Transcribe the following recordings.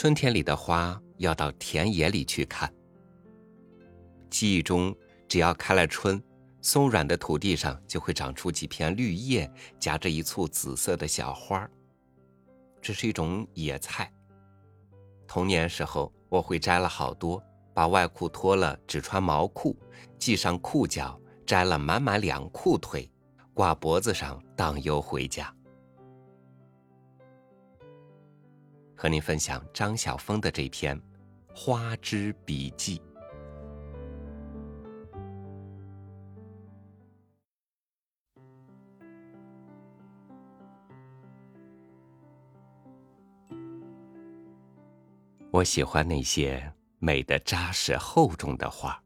春天里的花要到田野里去看。记忆中，只要开了春，松软的土地上就会长出几片绿叶，夹着一簇紫色的小花这是一种野菜。童年时候，我会摘了好多，把外裤脱了，只穿毛裤，系上裤脚，摘了满满两裤腿，挂脖子上荡悠回家。和您分享张晓峰的这篇《花之笔记》。我喜欢那些美的扎实厚重的花，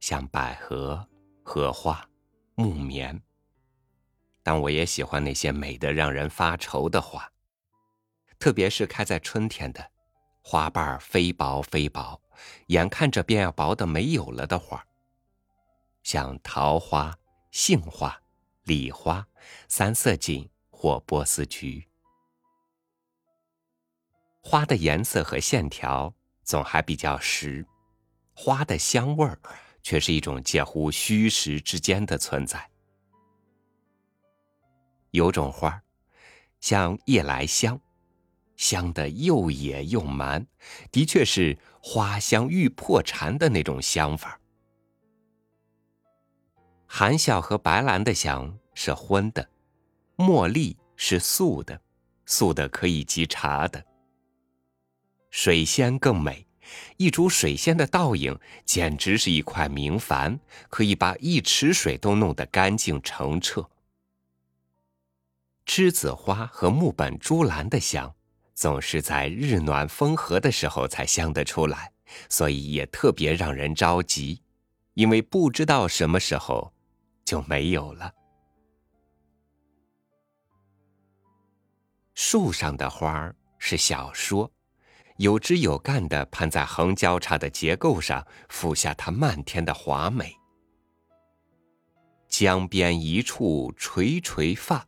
像百合、荷花、木棉。但我也喜欢那些美的让人发愁的花。特别是开在春天的，花瓣飞薄飞薄，眼看着便要薄的没有了的花儿，像桃花、杏花、李花、三色堇或波斯菊。花的颜色和线条总还比较实，花的香味儿却是一种介乎虚实之间的存在。有种花儿，像夜来香。香的又野又蛮，的确是花香欲破蝉的那种香法。含笑和白兰的香是荤的，茉莉是素的，素的可以沏茶的。水仙更美，一株水仙的倒影简直是一块明矾，可以把一池水都弄得干净澄澈。栀子花和木本珠兰的香。总是在日暖风和的时候才香得出来，所以也特别让人着急，因为不知道什么时候就没有了。树上的花儿是小说，有枝有干的攀在横交叉的结构上，俯下它漫天的华美。江边一处垂垂发。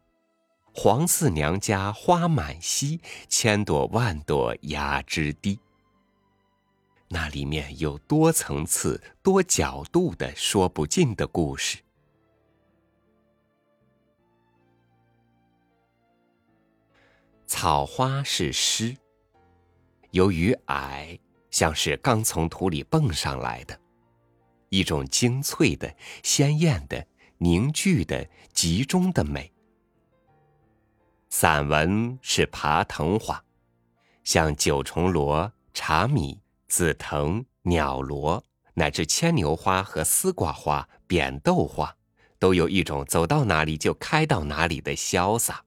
黄四娘家花满蹊，千朵万朵压枝低。那里面有多层次、多角度的说不尽的故事。草花是诗，由于矮，像是刚从土里蹦上来的，一种精粹的、鲜艳的、凝聚的、集中的美。散文是爬藤花，像九重罗、茶米、紫藤、鸟罗，乃至牵牛花和丝瓜花、扁豆花，都有一种走到哪里就开到哪里的潇洒。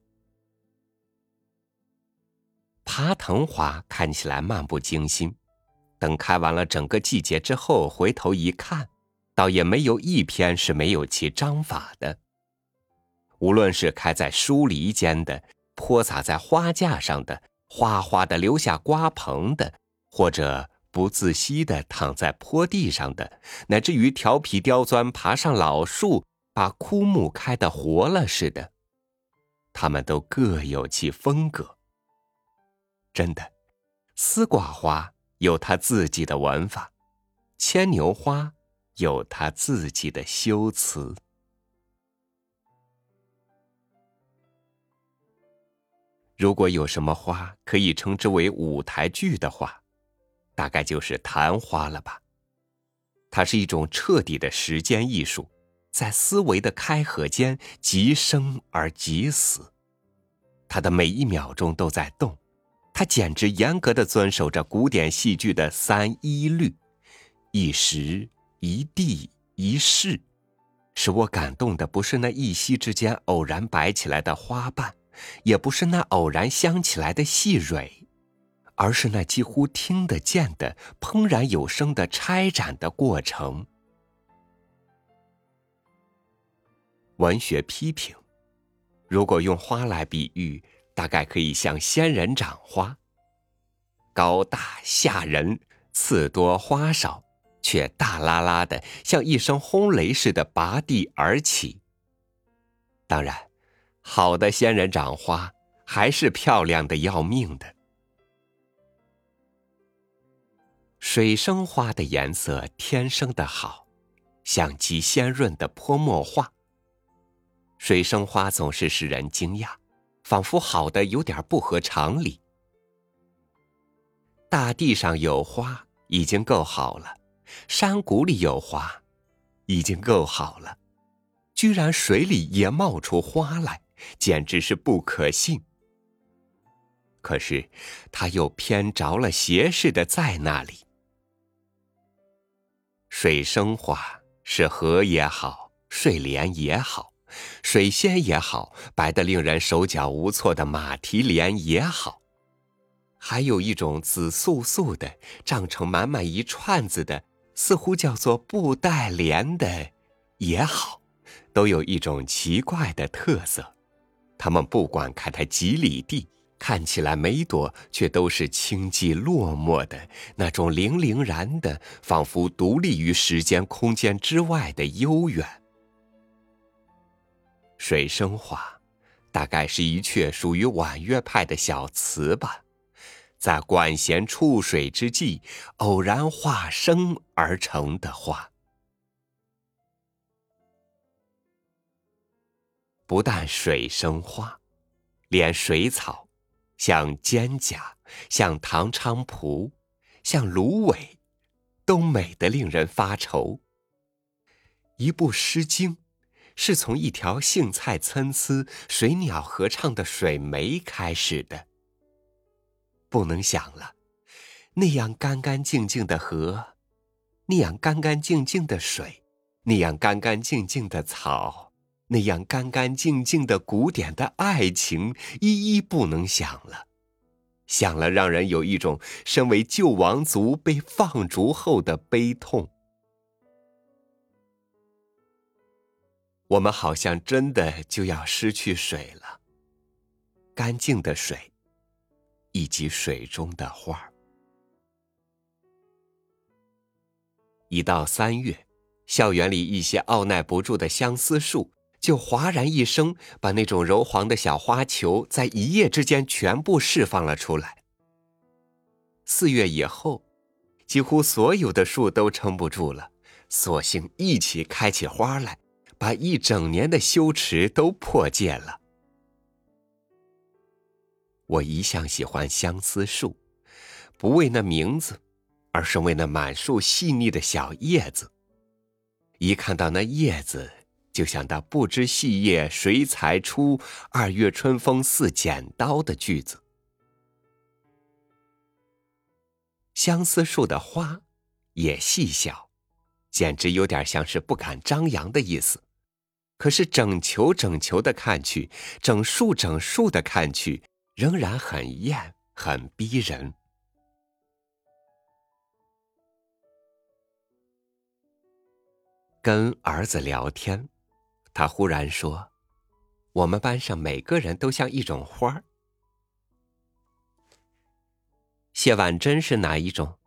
爬藤花看起来漫不经心，等开完了整个季节之后，回头一看，倒也没有一篇是没有其章法的。无论是开在疏篱间的，泼洒在花架上的，哗哗的留下瓜棚的，或者不自惜的躺在坡地上的，乃至于调皮刁钻爬上老树，把枯木开得活了似的，他们都各有其风格。真的，丝瓜花有它自己的玩法，牵牛花有它自己的修辞。如果有什么花可以称之为舞台剧的话，大概就是昙花了吧。它是一种彻底的时间艺术，在思维的开合间即生而即死，它的每一秒钟都在动，它简直严格的遵守着古典戏剧的三一律：一时、一地、一事。使我感动的不是那一夕之间偶然摆起来的花瓣。也不是那偶然香起来的细蕊，而是那几乎听得见的怦然有声的拆展的过程。文学批评，如果用花来比喻，大概可以像仙人掌花，高大吓人，刺多花少，却大拉拉的像一声轰雷似的拔地而起。当然。好的仙人掌花还是漂亮的要命的。水生花的颜色天生的好，像极鲜润的泼墨画。水生花总是使人惊讶，仿佛好的有点不合常理。大地上有花已经够好了，山谷里有花，已经够好了，居然水里也冒出花来，简直是不可信。可是，他又偏着了邪似的在那里。水生花是荷也好，睡莲也好，水仙也好，白得令人手脚无措的马蹄莲也好，还有一种紫素素的、胀成满满一串子的，似乎叫做布袋莲的也好，都有一种奇怪的特色。他们不管开它几里地。看起来每朵却都是清寂落寞的那种零零然的，仿佛独立于时间空间之外的悠远。水生花，大概是一阙属于婉约派的小词吧，在管弦触水之际偶然化生而成的花。不但水生花，连水草。像蒹葭，像唐菖蒲，像芦苇，都美得令人发愁。一部《诗经》，是从一条荇菜参差、水鸟合唱的水湄开始的。不能想了，那样干干净净的河，那样干干净净的水，那样干干净净的草。那样干干净净的古典的爱情，一一不能想了，想了让人有一种身为旧王族被放逐后的悲痛。我们好像真的就要失去水了，干净的水，以及水中的花儿。一到三月，校园里一些傲耐不住的相思树。就哗然一声，把那种柔黄的小花球在一夜之间全部释放了出来。四月以后，几乎所有的树都撑不住了，索性一起开起花来，把一整年的羞耻都破戒了。我一向喜欢相思树，不为那名字，而是为那满树细腻的小叶子。一看到那叶子，就像那不知细叶谁裁出，二月春风似剪刀的句子。相思树的花也细小，简直有点像是不敢张扬的意思。可是整球整球的看去，整树整树的看去，仍然很艳，很逼人。跟儿子聊天。他忽然说：“我们班上每个人都像一种花儿。谢婉珍是哪一种？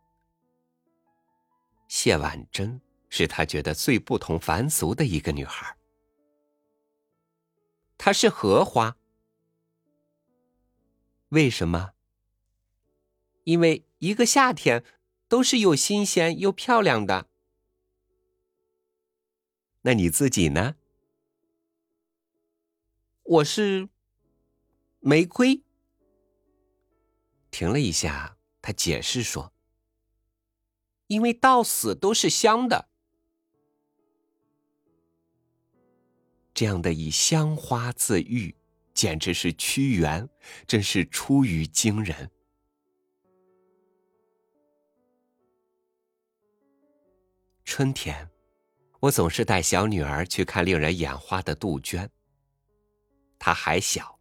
谢婉珍是他觉得最不同凡俗的一个女孩。她是荷花。为什么？因为一个夏天都是又新鲜又漂亮的。那你自己呢？”我是玫瑰。停了一下，他解释说：“因为到死都是香的。”这样的以香花自喻，简直是屈原，真是出于惊人。春天，我总是带小女儿去看令人眼花的杜鹃。他还小，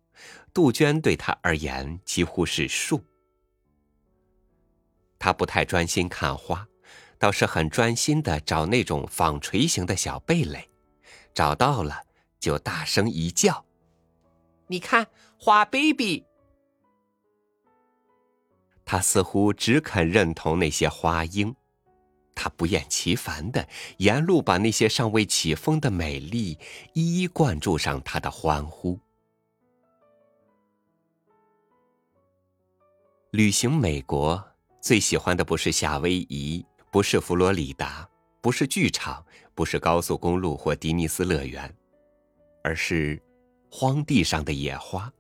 杜鹃对他而言几乎是树。他不太专心看花，倒是很专心的找那种纺锤形的小贝类，找到了就大声一叫：“你看，花 baby！” 他似乎只肯认同那些花英，他不厌其烦的沿路把那些尚未起风的美丽一一灌注上他的欢呼。旅行美国，最喜欢的不是夏威夷，不是佛罗里达，不是剧场，不是高速公路或迪尼斯乐园，而是荒地上的野花。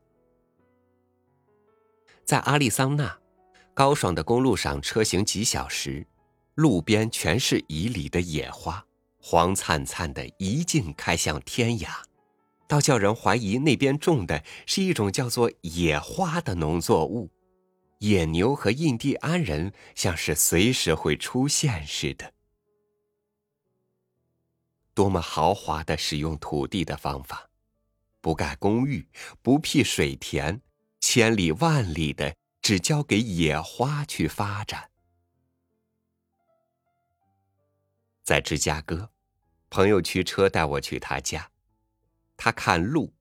在阿利桑那，高爽的公路上车行几小时，路边全是迤逦的野花，黄灿灿的，一径开向天涯，倒叫人怀疑那边种的是一种叫做野花的农作物。野牛和印第安人像是随时会出现似的。多么豪华的使用土地的方法，不盖公寓，不辟水田。千里万里的，只交给野花去发展。在芝加哥，朋友驱车带我去他家，他看路，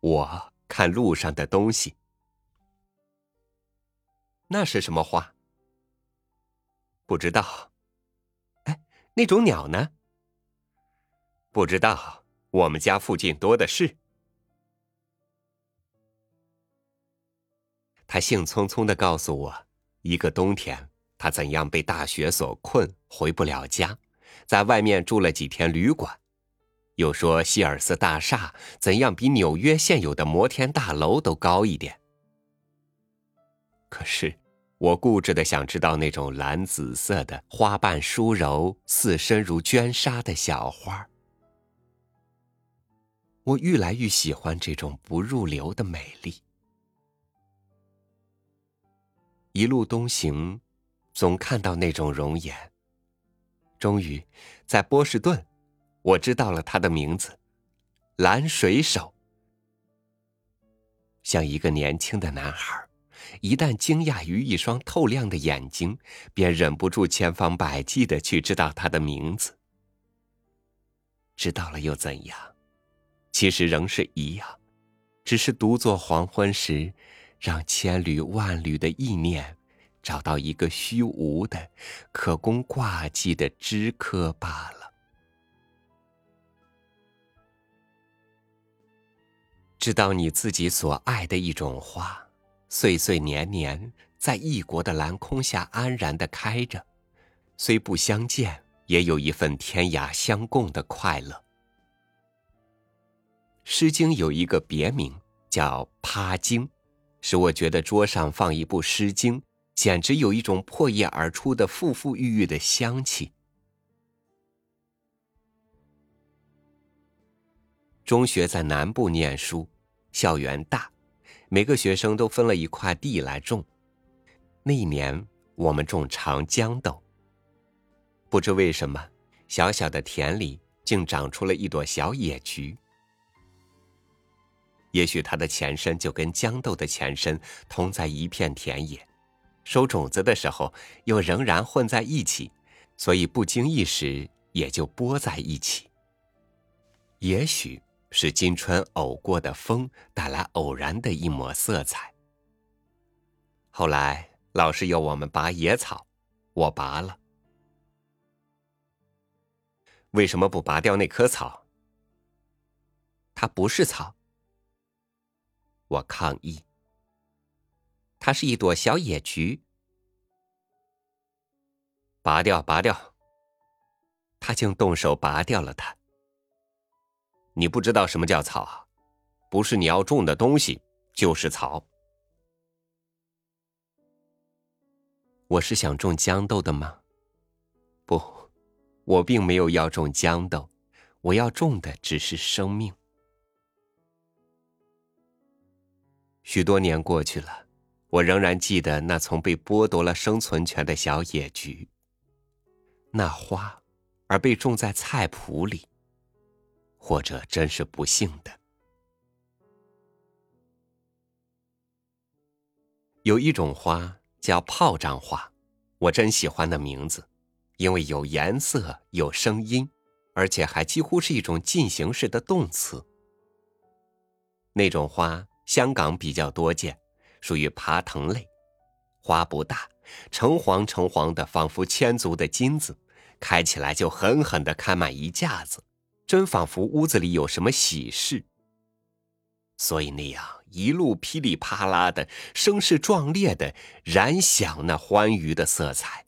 我看路上的东西。那是什么花？不知道。哎，那种鸟呢？不知道。我们家附近多的是。他兴冲冲的告诉我，一个冬天他怎样被大雪所困，回不了家，在外面住了几天旅馆。又说希尔斯大厦怎样比纽约现有的摩天大楼都高一点。可是我固执的想知道那种蓝紫色的花瓣疏柔、似身如绢纱的小花。我愈来愈喜欢这种不入流的美丽。一路东行，总看到那种容颜。终于，在波士顿，我知道了他的名字——蓝水手。像一个年轻的男孩，一旦惊讶于一双透亮的眼睛，便忍不住千方百计的去知道他的名字。知道了又怎样？其实仍是一样，只是独坐黄昏时。让千缕万缕的意念，找到一个虚无的、可供挂记的枝柯罢了。知道你自己所爱的一种花，岁岁年年在异国的蓝空下安然的开着，虽不相见，也有一份天涯相共的快乐。《诗经》有一个别名叫“趴经”。使我觉得桌上放一部《诗经》，简直有一种破叶而出的馥馥郁郁的香气。中学在南部念书，校园大，每个学生都分了一块地来种。那一年，我们种长江豆。不知为什么，小小的田里竟长出了一朵小野菊。也许它的前身就跟豇豆的前身同在一片田野，收种子的时候又仍然混在一起，所以不经意时也就播在一起。也许是今春偶过的风带来偶然的一抹色彩。后来老师要我们拔野草，我拔了。为什么不拔掉那棵草？它不是草。我抗议。它是一朵小野菊，拔掉，拔掉。他竟动手拔掉了它。你不知道什么叫草，不是你要种的东西就是草。我是想种豇豆的吗？不，我并没有要种豇豆，我要种的只是生命。许多年过去了，我仍然记得那从被剥夺了生存权的小野菊。那花，而被种在菜圃里，或者真是不幸的。有一种花叫炮仗花，我真喜欢的名字，因为有颜色、有声音，而且还几乎是一种进行式的动词。那种花。香港比较多见，属于爬藤类，花不大，橙黄橙黄的，仿佛千足的金子，开起来就狠狠的开满一架子，真仿佛屋子里有什么喜事。所以那样一路噼里啪啦的，声势壮烈的燃响那欢愉的色彩。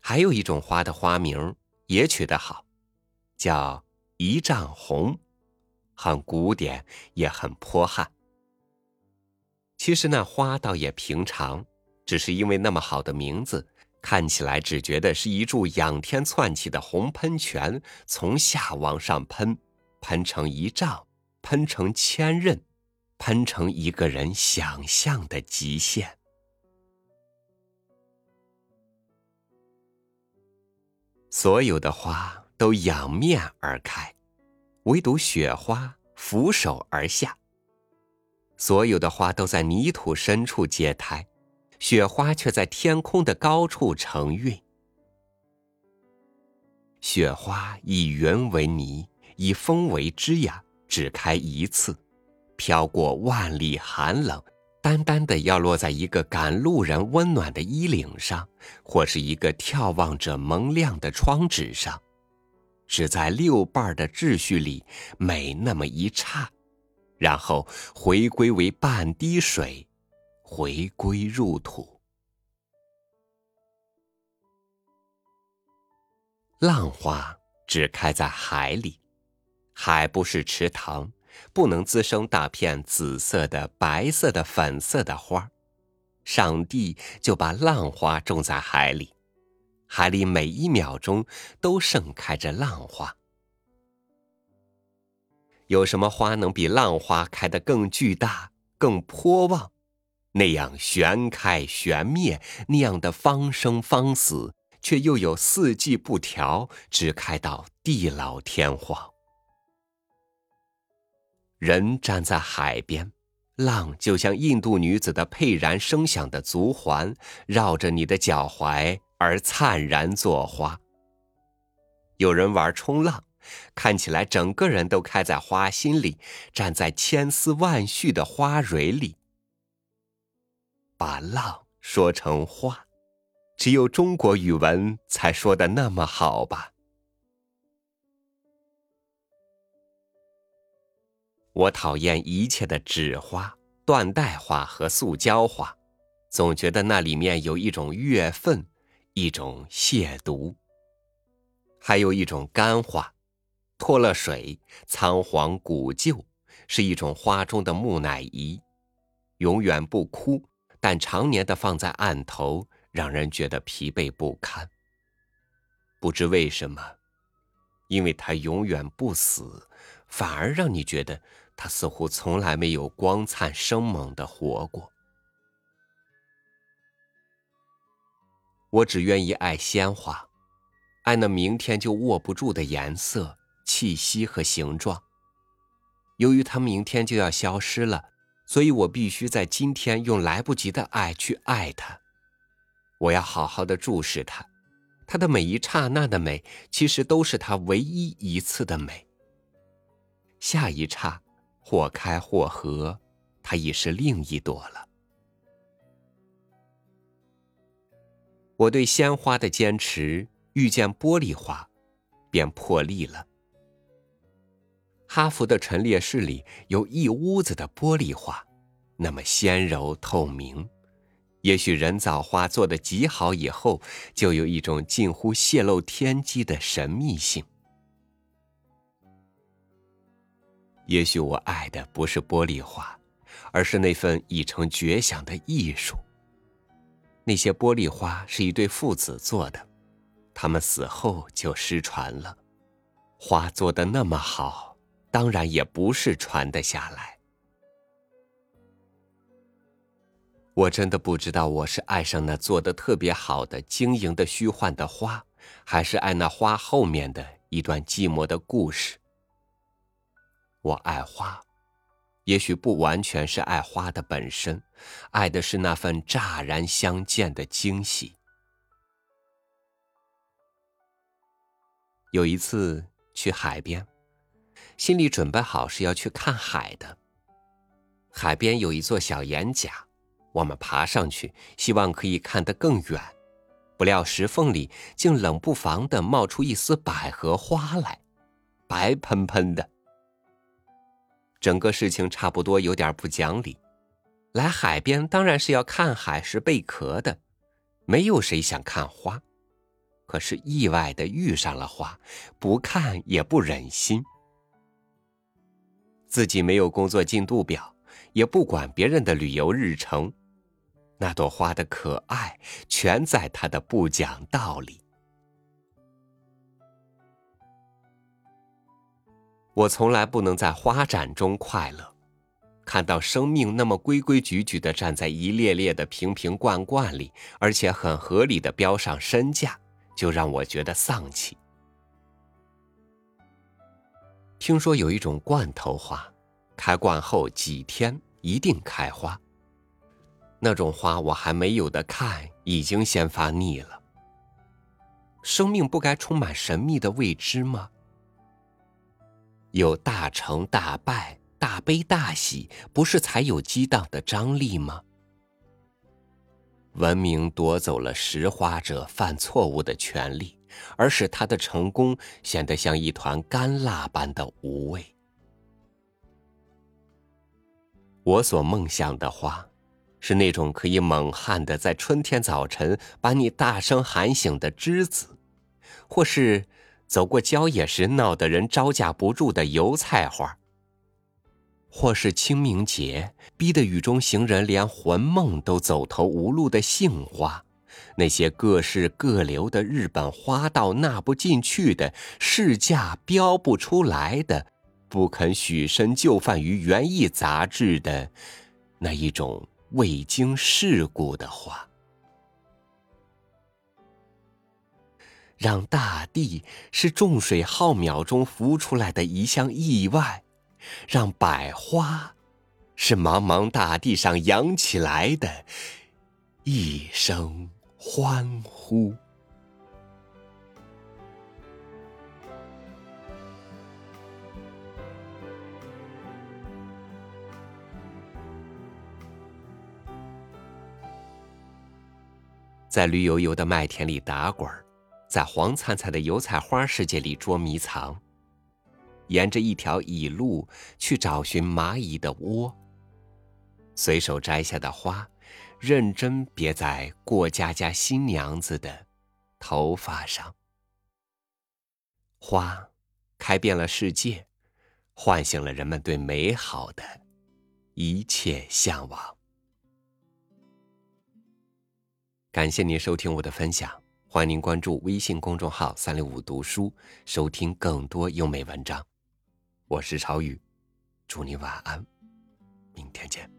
还有一种花的花名也取得好，叫一丈红，很古典，也很泼悍。其实那花倒也平常，只是因为那么好的名字。看起来只觉得是一柱仰天窜起的红喷泉，从下往上喷，喷成一丈，喷成千仞，喷成一个人想象的极限。所有的花都仰面而开，唯独雪花俯首而下。所有的花都在泥土深处结胎。雪花却在天空的高处成韵。雪花以云为泥，以风为枝桠，只开一次，飘过万里寒冷，单单的要落在一个赶路人温暖的衣领上，或是一个眺望者蒙亮的窗纸上，只在六瓣的秩序里美那么一刹，然后回归为半滴水。回归入土，浪花只开在海里，海不是池塘，不能滋生大片紫色的、白色的、粉色的花。上帝就把浪花种在海里，海里每一秒钟都盛开着浪花。有什么花能比浪花开得更巨大、更泼旺？那样旋开旋灭，那样的方生方死，却又有四季不调，只开到地老天荒。人站在海边，浪就像印度女子的沛然声响的足环，绕着你的脚踝而灿然作花。有人玩冲浪，看起来整个人都开在花心里，站在千丝万绪的花蕊里。把浪说成花，只有中国语文才说的那么好吧？我讨厌一切的纸花、缎带花和塑胶花，总觉得那里面有一种月份，一种亵渎。还有一种干花，脱了水，苍黄古旧，是一种花中的木乃伊，永远不枯。但常年的放在案头，让人觉得疲惫不堪。不知为什么，因为它永远不死，反而让你觉得它似乎从来没有光灿生猛的活过。我只愿意爱鲜花，爱那明天就握不住的颜色、气息和形状。由于它明天就要消失了。所以我必须在今天用来不及的爱去爱他，我要好好的注视他，他的每一刹那的美，其实都是他唯一一次的美。下一刹，或开或合，它已是另一朵了。我对鲜花的坚持，遇见玻璃花，便破例了。哈佛的陈列室里有一屋子的玻璃花，那么纤柔透明。也许人造花做的极好以后，就有一种近乎泄露天机的神秘性。也许我爱的不是玻璃花，而是那份已成绝响的艺术。那些玻璃花是一对父子做的，他们死后就失传了。花做的那么好。当然也不是传得下来。我真的不知道我是爱上那做的特别好的晶莹的虚幻的花，还是爱那花后面的一段寂寞的故事。我爱花，也许不完全是爱花的本身，爱的是那份乍然相见的惊喜。有一次去海边。心里准备好是要去看海的。海边有一座小岩甲，我们爬上去，希望可以看得更远。不料石缝里竟冷不防的冒出一丝百合花来，白喷喷的，整个事情差不多有点不讲理。来海边当然是要看海是贝壳的，没有谁想看花。可是意外的遇上了花，不看也不忍心。自己没有工作进度表，也不管别人的旅游日程。那朵花的可爱，全在它的不讲道理。我从来不能在花展中快乐，看到生命那么规规矩矩的站在一列列的瓶瓶罐罐里，而且很合理的标上身价，就让我觉得丧气。听说有一种罐头花，开罐后几天一定开花。那种花我还没有的看，已经先发腻了。生命不该充满神秘的未知吗？有大成大败、大悲大喜，不是才有激荡的张力吗？文明夺走了拾花者犯错误的权利，而使他的成功显得像一团干蜡般的无味。我所梦想的花。是那种可以猛悍的在春天早晨把你大声喊醒的栀子，或是走过郊野时闹得人招架不住的油菜花，或是清明节逼得雨中行人连魂梦都走投无路的杏花，那些各式各流的日本花道纳不进去的市价标不出来的，不肯许身就范于园艺杂志的那一种。未经世故的话，让大地是重水浩渺中浮出来的一项意外，让百花是茫茫大地上扬起来的一声欢呼。在绿油油的麦田里打滚在黄灿灿的油菜花世界里捉迷藏，沿着一条蚁路去找寻蚂蚁的窝。随手摘下的花，认真别在过家家新娘子的头发上。花开遍了世界，唤醒了人们对美好的一切向往。感谢您收听我的分享，欢迎您关注微信公众号“三六五读书”，收听更多优美文章。我是朝雨，祝你晚安，明天见。